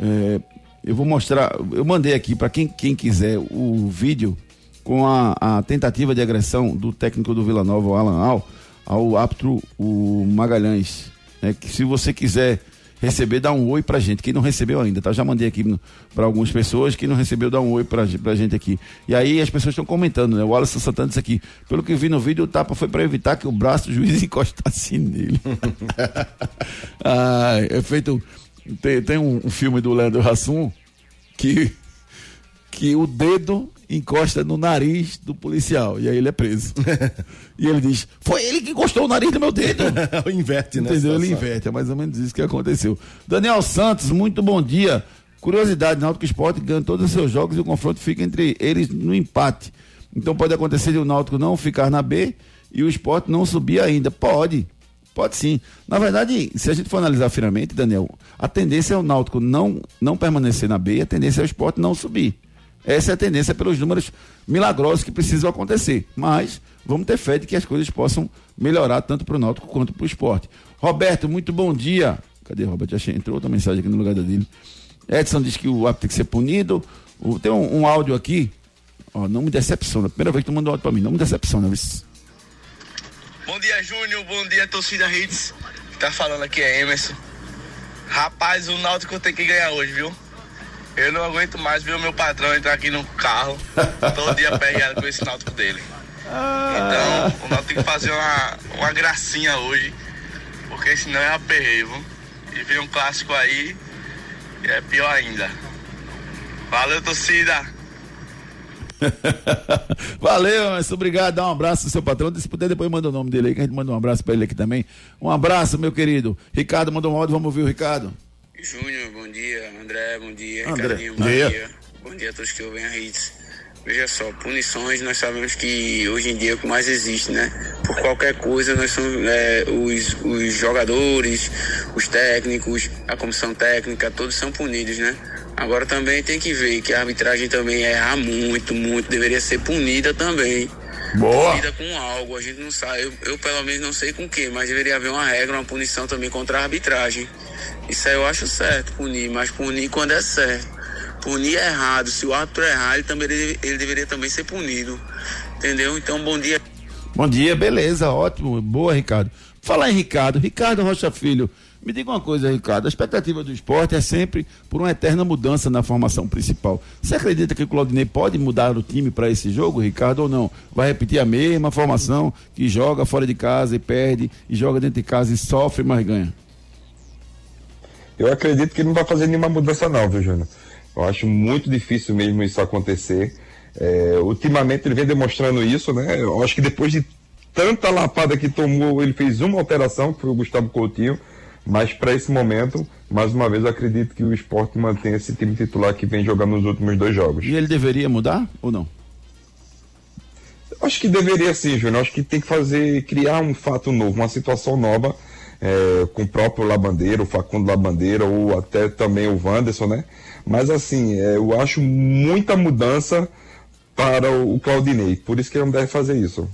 É, eu vou mostrar, eu mandei aqui para quem, quem quiser o vídeo com a, a tentativa de agressão do técnico do Vila Nova, o Alan Al ao apto o Magalhães. Né? Que se você quiser receber, dá um oi pra gente. Quem não recebeu ainda, tá? Já mandei aqui para algumas pessoas. Quem não recebeu, dá um oi pra, pra gente aqui. E aí as pessoas estão comentando, né? O Alisson Santana disse aqui. Pelo que vi no vídeo, o tapa foi para evitar que o braço do juiz encostasse nele. ah, é feito. Tem, tem um, um filme do Leandro Hassum que, que o dedo encosta no nariz do policial e aí ele é preso. e ele diz: Foi ele que encostou o nariz do meu dedo. inverte, né? Entendeu? Ele inverte. É mais ou menos isso que aconteceu. Daniel Santos, muito bom dia. Curiosidade: Náutico Esporte ganha todos os seus jogos e o confronto fica entre eles no empate. Então pode acontecer de o Náutico não ficar na B e o esporte não subir ainda. Pode. Pode sim. Na verdade, se a gente for analisar firmemente, Daniel, a tendência é o Náutico não, não permanecer na B, a tendência é o esporte não subir. Essa é a tendência pelos números milagrosos que precisam acontecer. Mas vamos ter fé de que as coisas possam melhorar tanto para o Náutico quanto para o esporte. Roberto, muito bom dia. Cadê Roberto? Já entrou outra mensagem aqui no lugar dele. Edson diz que o árbitro tem que ser punido. Tem um, um, áudio aqui. Ó, não me decepciona. Primeira vez que tu mandou áudio para mim. Não me decepciona. Bom dia, Júnior. Bom dia, torcida Hits. Tá falando aqui é Emerson. Rapaz, o Náutico tem que ganhar hoje, viu? Eu não aguento mais ver o meu patrão entrar aqui no carro todo dia pegado com esse náutico dele. Então, o Náutico tem que fazer uma, uma gracinha hoje, porque senão é aperreio. E vem um clássico aí, e é pior ainda. Valeu, torcida! Valeu, mas obrigado. Dá um abraço ao seu patrão. Se puder, depois manda o nome dele aí, que a gente manda um abraço pra ele aqui também. Um abraço, meu querido. Ricardo mandou um áudio, vamos ouvir o Ricardo. Júnior, bom dia. André, bom dia. André, Ricardinho, bom dia. dia. Bom dia a todos que ouvem a Hits. Veja só, punições nós sabemos que hoje em dia é o que mais existe, né? Por qualquer coisa, nós somos é, os, os jogadores, os técnicos, a comissão técnica, todos são punidos, né? Agora também tem que ver que a arbitragem também erra muito, muito, deveria ser punida também. Boa. Punida com algo, a gente não sabe, eu, eu pelo menos não sei com o que, mas deveria haver uma regra, uma punição também contra a arbitragem. Isso aí eu acho certo, punir, mas punir quando é certo. Punir é errado, se o árbitro errar, ele, também, ele, deveria também ser punido. Entendeu? Então, bom dia. Bom dia, beleza, ótimo. Boa, Ricardo. Falar em Ricardo, Ricardo Rocha Filho, me diga uma coisa, Ricardo. A expectativa do esporte é sempre por uma eterna mudança na formação principal. Você acredita que o Claudinei pode mudar o time para esse jogo, Ricardo, ou não? Vai repetir a mesma formação que joga fora de casa e perde, e joga dentro de casa e sofre, mas ganha? Eu acredito que ele não vai fazer nenhuma mudança não, viu, Júnior? Eu acho muito difícil mesmo isso acontecer. É, ultimamente ele vem demonstrando isso, né? Eu acho que depois de tanta lapada que tomou, ele fez uma alteração, que foi o Gustavo Coutinho, mas para esse momento, mais uma vez, eu acredito que o esporte mantém esse time titular que vem jogando nos últimos dois jogos. E ele deveria mudar ou não? Acho que deveria sim, Júnior. Acho que tem que fazer, criar um fato novo, uma situação nova, é, com o próprio Labandeira, o Facundo Labandeira, ou até também o Wanderson, né? Mas assim, é, eu acho muita mudança para o, Claudinei. Por isso que ele não deve fazer isso.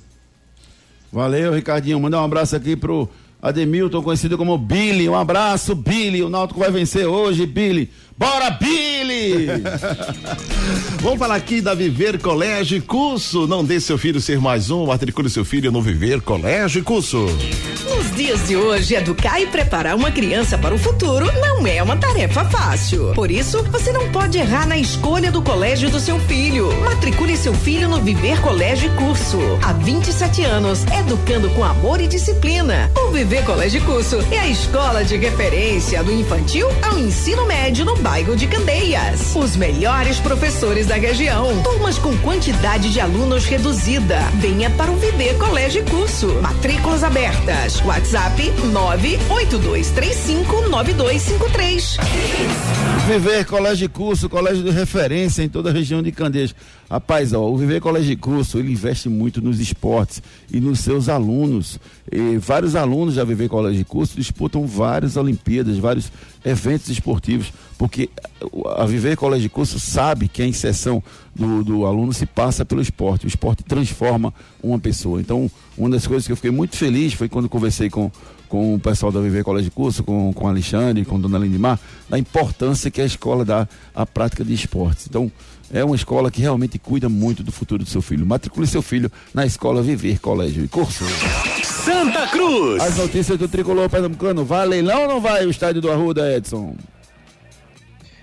Valeu, Ricardinho. Mandar um abraço aqui pro Ademilton, conhecido como Billy. Um abraço, Billy. O Náutico vai vencer hoje, Billy. Bora, Billy! Vamos falar aqui da Viver Colégio e Curso. Não deixe seu filho ser mais um, matricule seu filho no Viver Colégio e Curso. Nos dias de hoje, educar e preparar uma criança para o futuro não é uma tarefa fácil. Por isso, você não pode errar na escolha do colégio do seu filho. Matricule seu filho no Viver Colégio e Curso. Há 27 anos, educando com amor e disciplina. O Viver Colégio e Curso é a escola de referência do infantil ao ensino médio no bairro de Candeias. Os melhores professores da região. Turmas com quantidade de alunos reduzida. Venha para o Viver Colégio e Curso. Matrículas abertas. WhatsApp 982359253. Viver Colégio de Curso, colégio de referência em toda a região de Candeias. Rapaz, ó, o Viver Colégio de Curso, ele investe muito nos esportes e nos seus alunos. E vários alunos da Viver Colégio de Curso disputam várias Olimpíadas, vários eventos esportivos, porque a Viver Colégio de Curso sabe que a inserção do, do aluno se passa pelo esporte. O esporte transforma uma pessoa. Então, uma das coisas que eu fiquei muito feliz foi quando conversei com, com o pessoal da Viver Colégio de Curso, com, com Alexandre, com Dona Lindimar, da importância que a escola dá à prática de esportes. Então, é uma escola que realmente cuida muito do futuro do seu filho. Matricule seu filho na escola Viver Colégio e Curso. Santa Cruz. As notícias do tricolor pernambucano. Vai leilão ou não vai o estádio do Arruda, Edson?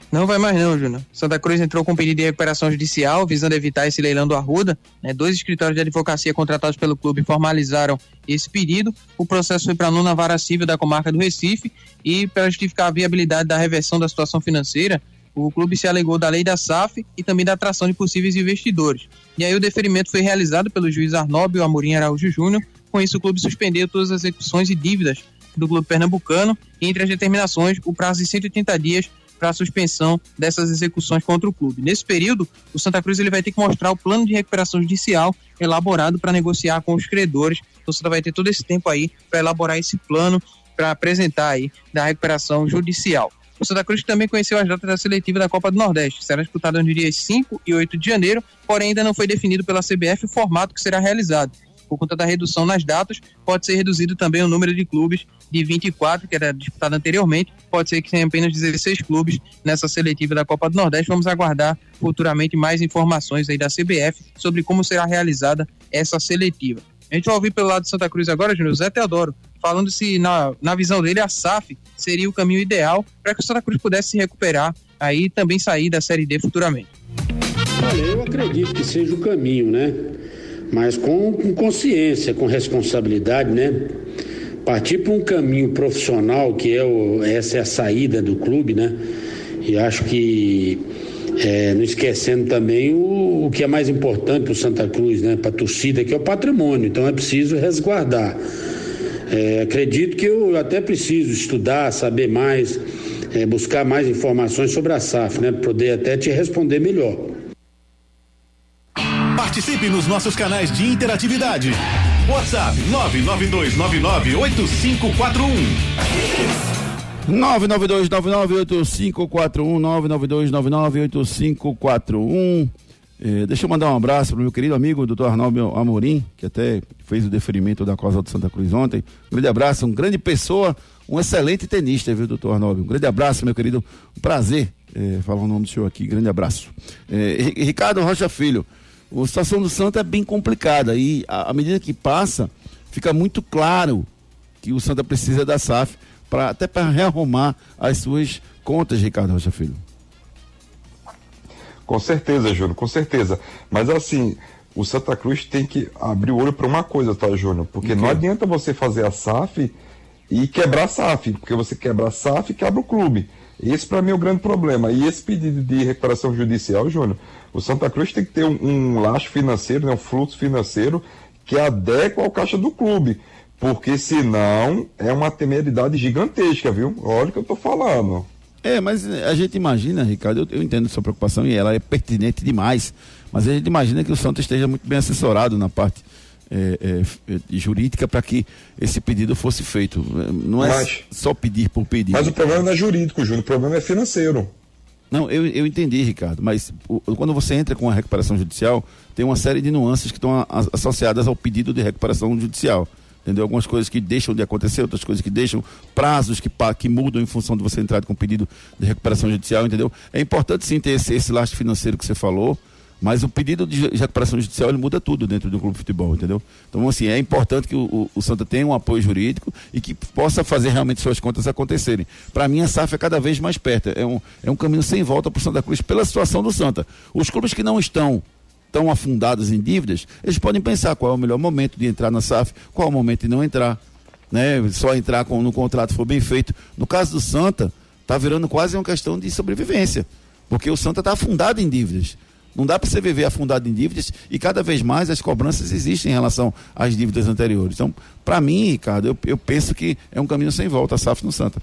Não vai mais não, Júnior. Santa Cruz entrou com pedido de recuperação judicial visando evitar esse leilão do Arruda. Né? Dois escritórios de advocacia contratados pelo clube formalizaram esse pedido. O processo foi para a nona vara civil da comarca do Recife e para justificar a viabilidade da reversão da situação financeira, o clube se alegou da lei da SAF e também da atração de possíveis investidores. E aí o deferimento foi realizado pelo juiz Arnóbio Amorim Araújo Júnior. Com isso, o clube suspendeu todas as execuções e dívidas do clube pernambucano. E entre as determinações, o prazo de 180 dias para a suspensão dessas execuções contra o clube. Nesse período, o Santa Cruz ele vai ter que mostrar o plano de recuperação judicial elaborado para negociar com os credores. Então, Santa vai ter todo esse tempo aí para elaborar esse plano para apresentar aí da recuperação judicial. O Santa Cruz também conheceu as datas da seletiva da Copa do Nordeste. Será disputada nos dias 5 e 8 de janeiro, porém ainda não foi definido pela CBF o formato que será realizado. Por conta da redução nas datas, pode ser reduzido também o número de clubes de 24, que era disputado anteriormente. Pode ser que tenha apenas 16 clubes nessa seletiva da Copa do Nordeste. Vamos aguardar futuramente mais informações aí da CBF sobre como será realizada essa seletiva. A gente vai ouvir pelo lado de Santa Cruz agora, Júnior, Zé Teodoro, falando se, na, na visão dele, a SAF seria o caminho ideal para que o Santa Cruz pudesse se recuperar aí e também sair da Série D futuramente. Olha, eu acredito que seja o caminho, né? Mas com, com consciência, com responsabilidade, né? Partir para um caminho profissional, que é o, essa é a saída do clube, né? E acho que é, não esquecendo também o, o que é mais importante para o Santa Cruz, né? Para a torcida, que é o patrimônio. Então é preciso resguardar. É, acredito que eu até preciso estudar, saber mais, é, buscar mais informações sobre a SAF, né? Poder até te responder melhor. Participe nos nossos canais de interatividade. WhatsApp 992998541. 992998541 eh, deixa eu mandar um abraço para o meu querido amigo Dr. Arnaldo Amorim, que até fez o deferimento da causa do Santa Cruz ontem. Um grande abraço, um grande pessoa, um excelente tenista, viu, doutor Arnaldo? Um grande abraço, meu querido. Um prazer eh, falar o nome do senhor aqui. Grande abraço. Eh, Ricardo Rocha Filho, a situação do Santa é bem complicada e à medida que passa, fica muito claro que o Santa precisa da SAF para até para rearrumar as suas contas, Ricardo Rocha Filho. Com certeza, Júnior, com certeza. Mas assim, o Santa Cruz tem que abrir o olho para uma coisa, tá, Júnior? Porque não adianta você fazer a SAF e quebrar a SAF, porque você quebra a SAF e quebra o clube. Esse para mim é o grande problema. E esse pedido de recuperação judicial, Júnior, o Santa Cruz tem que ter um, um laço financeiro, né, um fluxo financeiro que adequa ao caixa do clube. Porque senão é uma temeridade gigantesca, viu? Olha o que eu tô falando. É, mas a gente imagina, Ricardo, eu, eu entendo sua preocupação e ela é pertinente demais, mas a gente imagina que o Santos esteja muito bem assessorado na parte é, é, jurídica para que esse pedido fosse feito. Não é Mas- só pedir por pedir. Mas o problema não é jurídico, Júnior, o problema é financeiro. Não, eu, eu entendi, Ricardo, mas o- quando você entra com a recuperação judicial, tem uma série de nuances que estão associadas ao pedido de recuperação judicial. Entendeu? Algumas coisas que deixam de acontecer, outras coisas que deixam prazos que, que mudam em função de você entrar com pedido de recuperação judicial, entendeu? É importante sim ter esse, esse lastro financeiro que você falou, mas o pedido de recuperação judicial ele muda tudo dentro do clube de futebol, entendeu? Então, assim, é importante que o, o, o Santa tenha um apoio jurídico e que possa fazer realmente suas contas acontecerem. Para mim, a SAF é cada vez mais perto. É um, é um caminho sem volta para o Santa Cruz pela situação do Santa. Os clubes que não estão tão afundados em dívidas, eles podem pensar qual é o melhor momento de entrar na SAF, qual é o momento de não entrar. Né? Só entrar com, no contrato for bem feito. No caso do Santa, está virando quase uma questão de sobrevivência. Porque o Santa está afundado em dívidas. Não dá para você viver afundado em dívidas e cada vez mais as cobranças existem em relação às dívidas anteriores. Então, para mim, Ricardo, eu, eu penso que é um caminho sem volta a SAF no Santa.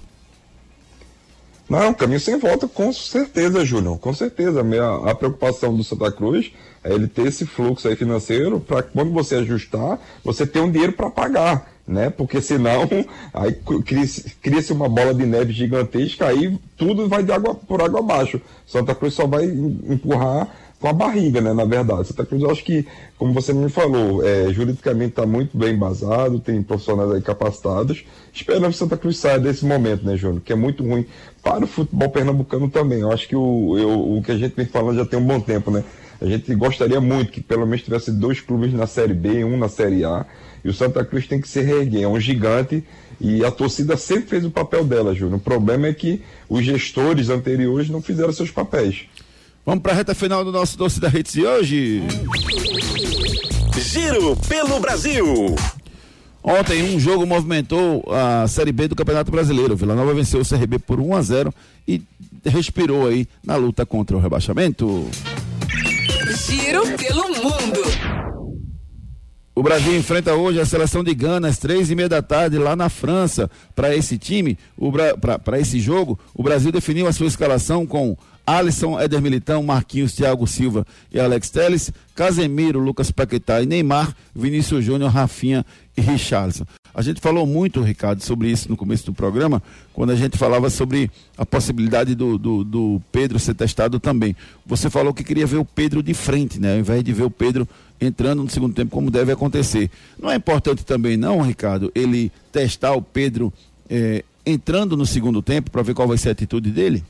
Não, é um caminho sem volta, com certeza, Júnior. Com certeza. A, minha, a preocupação do Santa Cruz é ele ter esse fluxo aí financeiro para quando você ajustar, você ter um dinheiro para pagar, né? Porque senão aí cria-se uma bola de neve gigantesca, aí tudo vai de água por água abaixo. Santa Cruz só vai em- empurrar com a barriga, né? Na verdade. Santa Cruz, eu acho que, como você me falou, é, juridicamente está muito bem embasado, tem profissionais aí capacitados. Esperando que Santa Cruz saia desse momento, né, Júnior? Que é muito ruim para o futebol pernambucano também. Eu acho que o, eu- o que a gente vem falando já tem um bom tempo, né? A gente gostaria muito que pelo menos tivesse dois clubes na Série B, um na Série A. E o Santa Cruz tem que se reerguer. É um gigante e a torcida sempre fez o papel dela, Júnior. O problema é que os gestores anteriores não fizeram seus papéis. Vamos para a reta final do nosso Doce da Redes de hoje. Giro pelo Brasil. Ontem um jogo movimentou a Série B do Campeonato Brasileiro. Vila Nova venceu o CRB por 1 a 0 e respirou aí na luta contra o rebaixamento. Giro pelo mundo. O Brasil enfrenta hoje a seleção de Gana às três e meia da tarde lá na França. Para esse time, para esse jogo, o Brasil definiu a sua escalação com Alisson, Éder Militão, Marquinhos, Thiago Silva e Alex Teles, Casemiro, Lucas Paquetá e Neymar, Vinícius Júnior, Rafinha e Richarlison. A gente falou muito, Ricardo, sobre isso no começo do programa, quando a gente falava sobre a possibilidade do, do, do Pedro ser testado também. Você falou que queria ver o Pedro de frente, né? Ao invés de ver o Pedro entrando no segundo tempo, como deve acontecer. Não é importante também, não, Ricardo, ele testar o Pedro eh, entrando no segundo tempo para ver qual vai ser a atitude dele?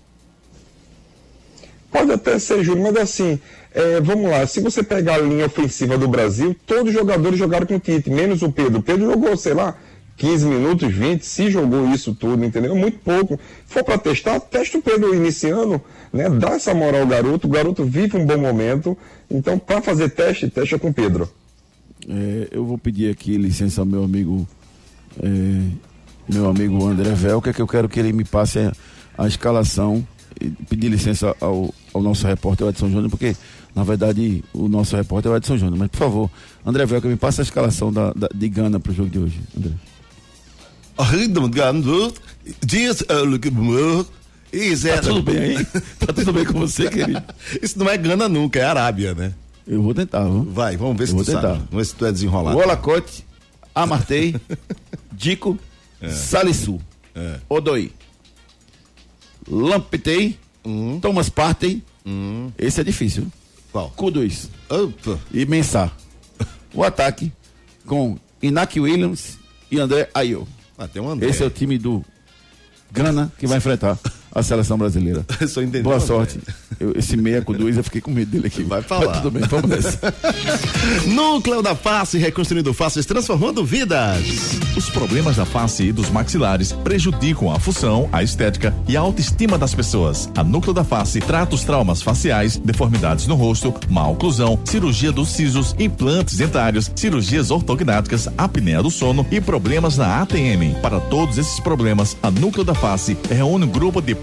Pode até ser, Júnior, mas assim, é, vamos lá, se você pegar a linha ofensiva do Brasil, todos os jogadores jogaram com o Tite, menos o Pedro. O Pedro jogou, sei lá, 15 minutos, 20, se jogou isso tudo, entendeu? Muito pouco. Se for para testar, testa o Pedro iniciando, né? Dá essa moral ao garoto, o garoto vive um bom momento. Então, para fazer teste, testa com o Pedro. É, eu vou pedir aqui licença ao meu amigo, é, meu amigo André Velca, que eu quero que ele me passe a, a escalação pedir licença ao, ao nosso repórter Edson Júnior, porque na verdade o nosso repórter é o Edson Júnior. Mas por favor, André Velca, me passe a escalação da, da, de Gana para o jogo de hoje, André. Tá tudo bem aí? Tá tudo bem com você, querido? Isso não é Gana nunca, é Arábia, né? Eu vou tentar, viu? Vai, vamos ver Eu se vou tu tentar. sabe. Vamos ver se tu é desenrolado. Olacote, Amartei, Dico, Salissu, Odoi, Lampetei, Thomas Partey. Esse é difícil. Qual? Kudus. E Mensah. O ataque com Inak Williams e André Ayew. Ah, um André. Esse é o time do Gana que vai enfrentar a seleção brasileira. Só entendeu, Boa sorte. Eu- esse meia com dois, eu fiquei com medo dele aqui. Vai falar. tudo bem, vamos nessa. Núcleo da Face, reconstruindo faces, transformando vidas. Os problemas da face e dos maxilares prejudicam a função, a estética e a autoestima das pessoas. A Núcleo da Face trata os traumas faciais, deformidades no rosto, má oclusão, cirurgia dos sisos, implantes dentários, cirurgias ortognáticas, apneia do sono e problemas na ATM. Para todos esses problemas, a Núcleo da Face reúne um grupo de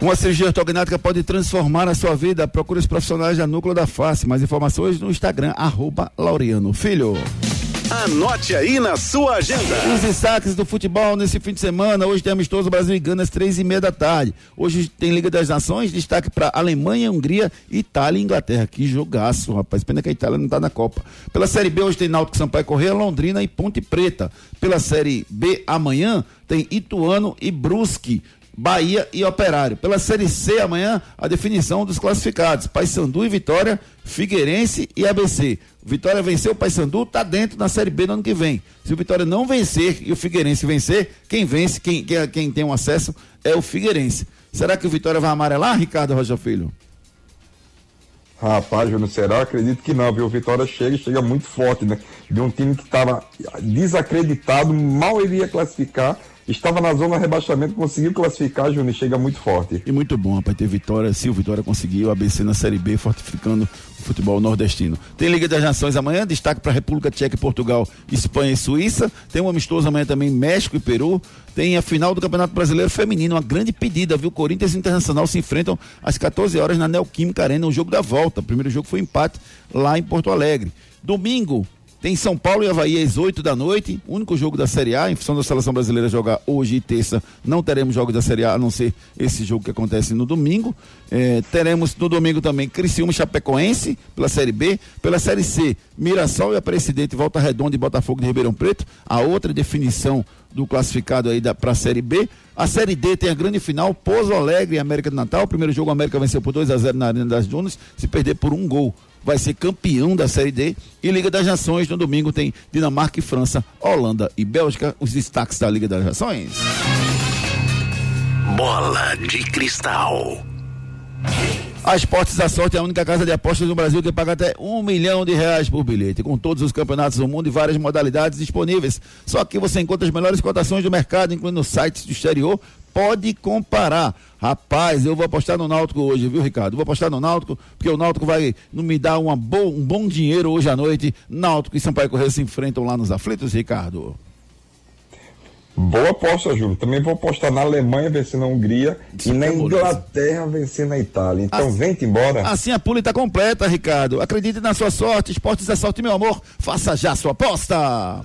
Uma cirurgia ortognática pode transformar a sua vida. Procure os profissionais da Núcleo da Face. Mais informações no Instagram, arroba Laureano Filho. Anote aí na sua agenda. Os destaques do futebol nesse fim de semana. Hoje tem amistoso Brasil e Gana às três e meia da tarde. Hoje tem Liga das Nações. Destaque para Alemanha, Hungria, Itália e Inglaterra. Que jogaço, rapaz. Pena que a Itália não tá na Copa. Pela Série B, hoje tem Náutico Sampaio Correia, Londrina e Ponte Preta. Pela Série B, amanhã tem Ituano e Brusque. Bahia e Operário. Pela Série C, amanhã, a definição dos classificados. Paysandu e Vitória, Figueirense e ABC. Vitória venceu o Paysandu, tá dentro da Série B no ano que vem. Se o Vitória não vencer e o Figueirense vencer, quem vence, quem, quem, quem tem um acesso é o Figueirense. Será que o Vitória vai amarelar, Ricardo Rocha Filho? Rapaz, Júnior, será? Acredito que não, viu? O Vitória chega chega muito forte, né? De um time que estava desacreditado, mal iria classificar, estava na zona de rebaixamento, conseguiu classificar, Júnior, chega muito forte. E muito bom, rapaz, ter Vitória, se o Vitória conseguir, o ABC na Série B, fortificando o futebol nordestino. Tem Liga das Nações amanhã, destaque para República Tcheca Portugal, Espanha e Suíça. Tem um amistoso amanhã também, México e Peru. Tem a final do Campeonato Brasileiro Feminino, uma grande pedida, viu? Corinthians e Internacional se enfrentam às 14 horas na Neoquímica Arena, o jogo da volta. O primeiro jogo foi empate lá em Porto Alegre. Domingo, tem São Paulo e Havaí às 8 da noite, único jogo da Série A, em função da seleção brasileira jogar hoje e terça, não teremos jogos da Série A, a não ser esse jogo que acontece no domingo. Eh, teremos no domingo também Criciúma e Chapecoense, pela Série B. Pela Série C, Mirassol e Aparecidense, Volta Redonda e Botafogo de Ribeirão Preto. A outra definição do classificado aí para a Série B. A Série D tem a grande final, Pouso Alegre e América do Natal. Primeiro jogo, a América venceu por 2 a 0 na Arena das Dunas, se perder por um gol vai ser campeão da Série D. E Liga das Nações, no domingo tem Dinamarca e França, Holanda e Bélgica, os destaques da Liga das Nações. Bola de cristal. A Esportes da Sorte é a única casa de apostas do Brasil que paga até um milhão de reais por bilhete, com todos os campeonatos do mundo e várias modalidades disponíveis. Só que você encontra as melhores cotações do mercado, incluindo sites do exterior. Pode comparar. Rapaz, eu vou apostar no Náutico hoje, viu, Ricardo? Vou apostar no Náutico, porque o Náutico vai não me dar uma bo um bom dinheiro hoje à noite. Náutico e Sampaio Correia se enfrentam lá nos aflitos, Ricardo. Boa aposta, Júlio. Também vou apostar na Alemanha vencendo a Hungria e na Inglaterra vencendo a Itália. Então vem-te embora. Assim a pula está completa, Ricardo. Acredite na sua sorte. Esportes é sorte, meu amor. Faça já sua aposta.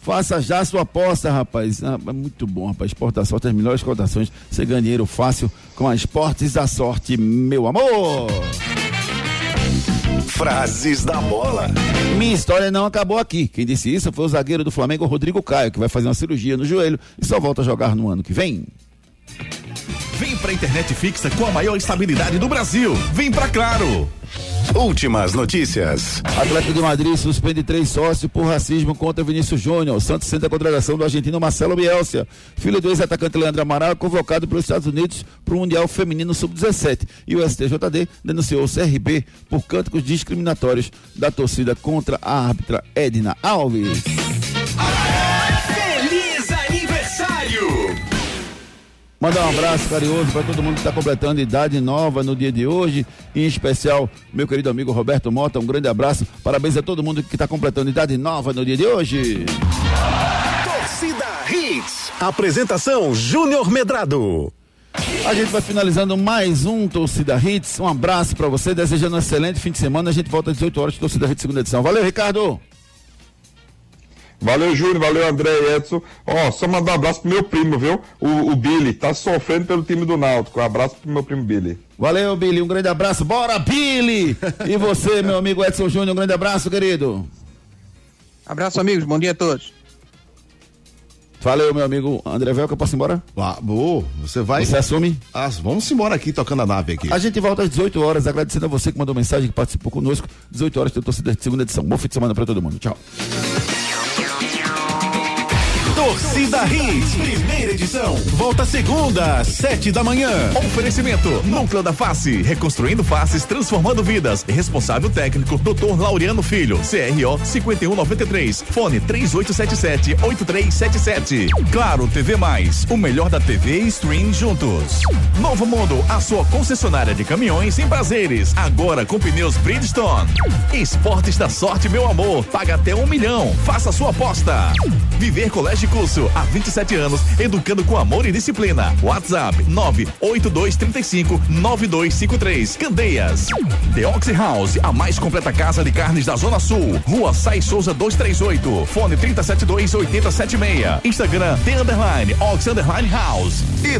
Faça já a sua aposta, rapaz. Ah, é muito bom, rapaz. Esporte da Sorte, as melhores cotações. Você ganha dinheiro fácil com a Esportes da Sorte, meu amor. Frases da bola. Minha história não acabou aqui. Quem disse isso foi o zagueiro do Flamengo, Rodrigo Caio, que vai fazer uma cirurgia no joelho e só volta a jogar no ano que vem. Vem pra internet fixa com a maior estabilidade do Brasil. Vem pra Claro. Últimas notícias. Atlético de Madrid suspende três sócios por racismo contra Vinícius Júnior. Santos sente a contratação do argentino Marcelo Bielsa, filho do ex-atacante Leandro Amaral, convocado pelos Estados Unidos para o Mundial Feminino Sub-17. E o STJD denunciou o CRB por cânticos discriminatórios da torcida contra a árbitra Edna Alves. Mandar um abraço carinhoso para todo mundo que está completando idade nova no dia de hoje, em especial meu querido amigo Roberto Mota. Um grande abraço, parabéns a todo mundo que está completando idade nova no dia de hoje. Torcida Hits. Apresentação Júnior Medrado. A gente vai finalizando mais um Torcida Hits. Um abraço para você, desejando um excelente fim de semana. A gente volta às 18 horas de Torcida Hits, segunda edição. Valeu, Ricardo! Valeu, Júnior, valeu, André e Edson. Ó, só mandar um abraço pro meu primo, viu? O, o Billy, tá sofrendo pelo time do Náutico. Um abraço pro meu primo Billy. Valeu, Billy, um grande abraço. Bora, Billy! E você, meu amigo Edson Júnior, um grande abraço, querido. Abraço, amigos. Bom dia a todos. Valeu, meu amigo André Velca, posso ir embora? Ah, boa, você vai. Você assume? Ah, vamos embora aqui tocando a nave aqui. A gente volta às 18 horas, agradecendo a você que mandou mensagem, que participou conosco. 18 horas tem torcida de segunda edição. Bom fim de semana para todo mundo. Tchau. Torcida Hits, primeira edição. Volta segunda, sete da manhã. Oferecimento: Núcleo da Face, reconstruindo faces, transformando vidas. Responsável técnico: Dr. Laureano Filho, CRO 5193. Fone 3877-8377. Claro, TV Mais, o melhor da TV e stream juntos. Novo Mundo, a sua concessionária de caminhões em prazeres. Agora com pneus Bridgestone. Esportes da Sorte, meu amor. Paga até um milhão. Faça sua aposta. Viver Colégio Curso, há 27 anos, educando com amor e disciplina. WhatsApp 982359253. Candeias. The Oxy House, a mais completa casa de carnes da Zona Sul. Rua Sai Souza 238. Fone 372 8076. Instagram The Underline Ox Underline House. Da